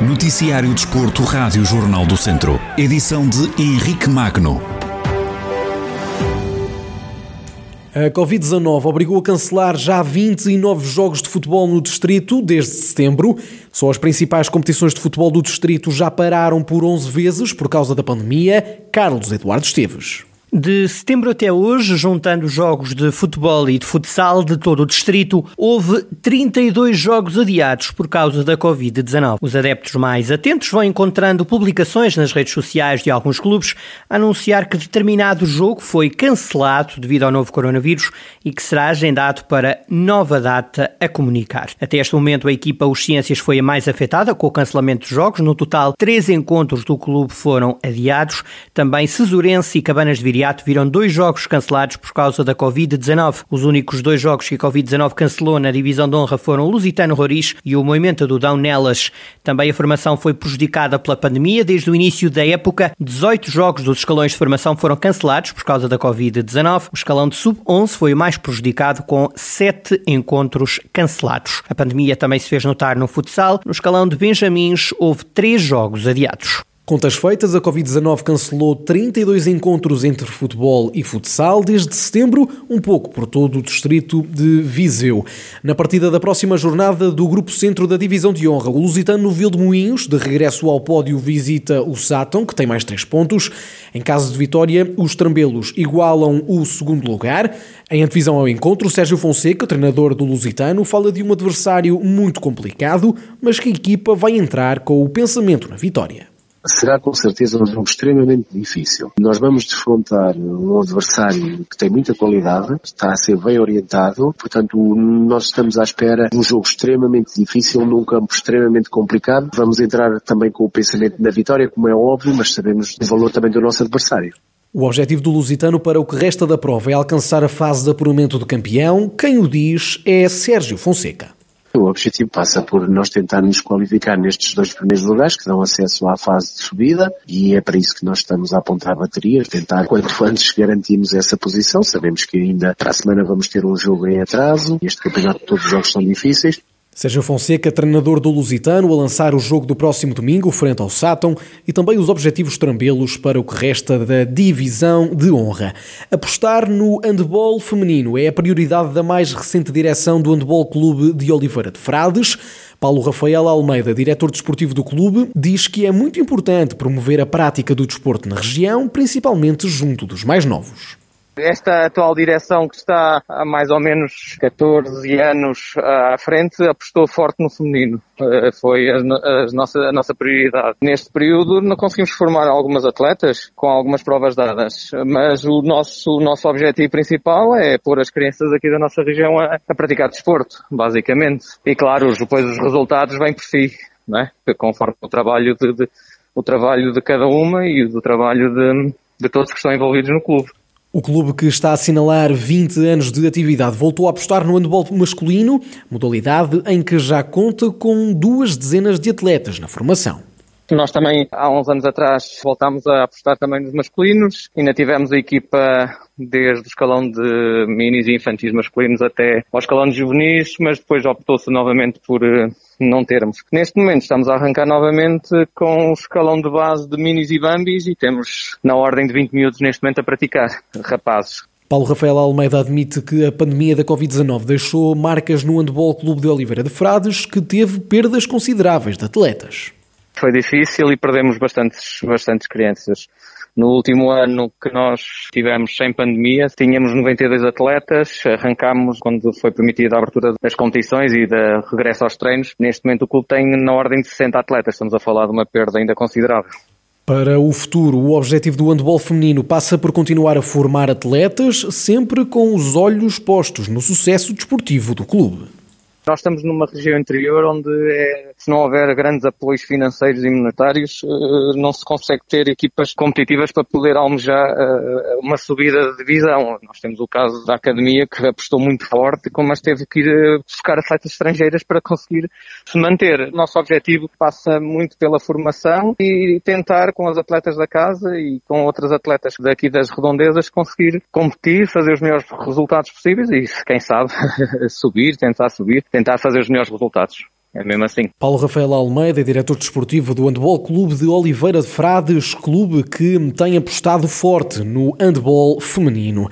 Noticiário Desporto, Rádio Jornal do Centro. Edição de Henrique Magno. A Covid-19 obrigou a cancelar já 29 jogos de futebol no Distrito desde setembro. Só as principais competições de futebol do Distrito já pararam por 11 vezes por causa da pandemia. Carlos Eduardo Esteves. De setembro até hoje, juntando jogos de futebol e de futsal de todo o distrito, houve 32 jogos adiados por causa da Covid-19. Os adeptos mais atentos vão encontrando publicações nas redes sociais de alguns clubes a anunciar que determinado jogo foi cancelado devido ao novo coronavírus e que será agendado para nova data a comunicar. Até este momento, a equipa Os Ciências foi a mais afetada com o cancelamento de jogos. No total, três encontros do clube foram adiados. Também Cesurense e Cabanas de Viriato imediato viram dois jogos cancelados por causa da Covid-19. Os únicos dois jogos que a Covid-19 cancelou na divisão de honra foram o Lusitano Roriz e o Movimento do Dão Nelas. Também a formação foi prejudicada pela pandemia. Desde o início da época, 18 jogos dos escalões de formação foram cancelados por causa da Covid-19. O escalão de sub-11 foi o mais prejudicado, com 7 encontros cancelados. A pandemia também se fez notar no futsal. No escalão de Benjamins, houve 3 jogos adiados. Contas feitas, a Covid-19 cancelou 32 encontros entre futebol e futsal desde setembro, um pouco por todo o distrito de Viseu. Na partida da próxima jornada do Grupo Centro da Divisão de Honra, o Lusitano Moinhos, de regresso ao pódio, visita o Sátão, que tem mais 3 pontos. Em caso de vitória, os Trambelos igualam o segundo lugar. Em antevisão ao encontro, Sérgio Fonseca, treinador do Lusitano, fala de um adversário muito complicado, mas que a equipa vai entrar com o pensamento na vitória será com certeza um jogo extremamente difícil. Nós vamos defrontar um adversário que tem muita qualidade, está a ser bem orientado, portanto nós estamos à espera de um jogo extremamente difícil, num campo extremamente complicado. Vamos entrar também com o pensamento na vitória, como é óbvio, mas sabemos o valor também do nosso adversário. O objetivo do Lusitano para o que resta da prova é alcançar a fase de apuramento do campeão. Quem o diz é Sérgio Fonseca. O objetivo passa por nós tentarmos qualificar nestes dois primeiros lugares que dão acesso à fase de subida e é para isso que nós estamos a apontar baterias, tentar quanto antes garantirmos essa posição. Sabemos que ainda para a semana vamos ter um jogo em atraso. Este campeonato todos os jogos são difíceis, Sérgio Fonseca, treinador do Lusitano, a lançar o jogo do próximo domingo, frente ao Sátão, e também os objetivos trambelos para o que resta da divisão de honra. Apostar no handball feminino é a prioridade da mais recente direção do Handball Clube de Oliveira de Frades. Paulo Rafael Almeida, diretor desportivo do clube, diz que é muito importante promover a prática do desporto na região, principalmente junto dos mais novos. Esta atual direção que está há mais ou menos 14 anos à frente apostou forte no feminino. Eh, foi a, a, nossa, a nossa prioridade. Neste período não conseguimos formar algumas atletas com algumas provas dadas, mas o nosso, o nosso objetivo principal é pôr as crianças aqui da nossa região a, a praticar desporto, basicamente. E claro, depois os resultados vêm por si, não é? conforme o trabalho de, de o trabalho de cada uma e o trabalho de, de todos que estão envolvidos no clube. O clube que está a assinalar 20 anos de atividade voltou a apostar no handball masculino, modalidade em que já conta com duas dezenas de atletas na formação. Nós também, há uns anos atrás, voltámos a apostar também nos masculinos. Ainda tivemos a equipa desde o escalão de minis e infantis masculinos até ao escalão de juvenis, mas depois optou-se novamente por eh, não termos. Neste momento estamos a arrancar novamente com o escalão de base de minis e bambis e temos na ordem de 20 minutos neste momento a praticar, rapazes. Paulo Rafael Almeida admite que a pandemia da Covid-19 deixou marcas no Handball Clube de Oliveira de Frades, que teve perdas consideráveis de atletas. Foi difícil e perdemos bastantes, bastantes crianças. No último ano que nós tivemos sem pandemia, tínhamos 92 atletas, arrancámos quando foi permitida a abertura das competições e da regresso aos treinos. Neste momento o clube tem na ordem de 60 atletas, estamos a falar de uma perda ainda considerável. Para o futuro, o objetivo do handball feminino passa por continuar a formar atletas, sempre com os olhos postos no sucesso desportivo do clube. Nós estamos numa região interior onde é se não houver grandes apoios financeiros e monetários, uh, não se consegue ter equipas competitivas para poder almejar uh, uma subida de divisão. Nós temos o caso da academia que apostou muito forte, mas teve que ir buscar sites estrangeiras para conseguir se manter. Nosso objetivo passa muito pela formação e tentar com as atletas da casa e com outras atletas daqui das redondezas conseguir competir, fazer os melhores resultados possíveis e, quem sabe, subir, tentar subir, tentar fazer os melhores resultados. É mesmo assim. Paulo Rafael Almeida, diretor desportivo do Handball Clube de Oliveira de Frades, clube que tem apostado forte no handball feminino.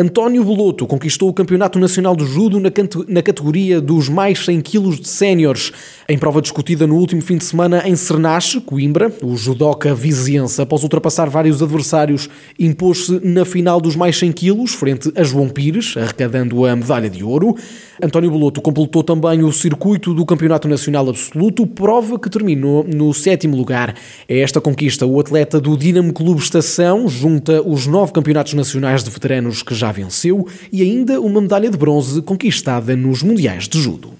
António Beloto conquistou o Campeonato Nacional de Judo na categoria dos mais 100 kg de séniores. Em prova discutida no último fim de semana em Cernache, Coimbra, o judoca viziense, após ultrapassar vários adversários, impôs-se na final dos mais 100 kg, frente a João Pires, arrecadando a medalha de ouro. António Beloto completou também o circuito do Campeonato Nacional Absoluto, prova que terminou no sétimo lugar. É esta conquista. O atleta do Dinamo Clube Estação junta os nove campeonatos nacionais de veteranos que já venceu e ainda uma medalha de bronze conquistada nos Mundiais de Judo.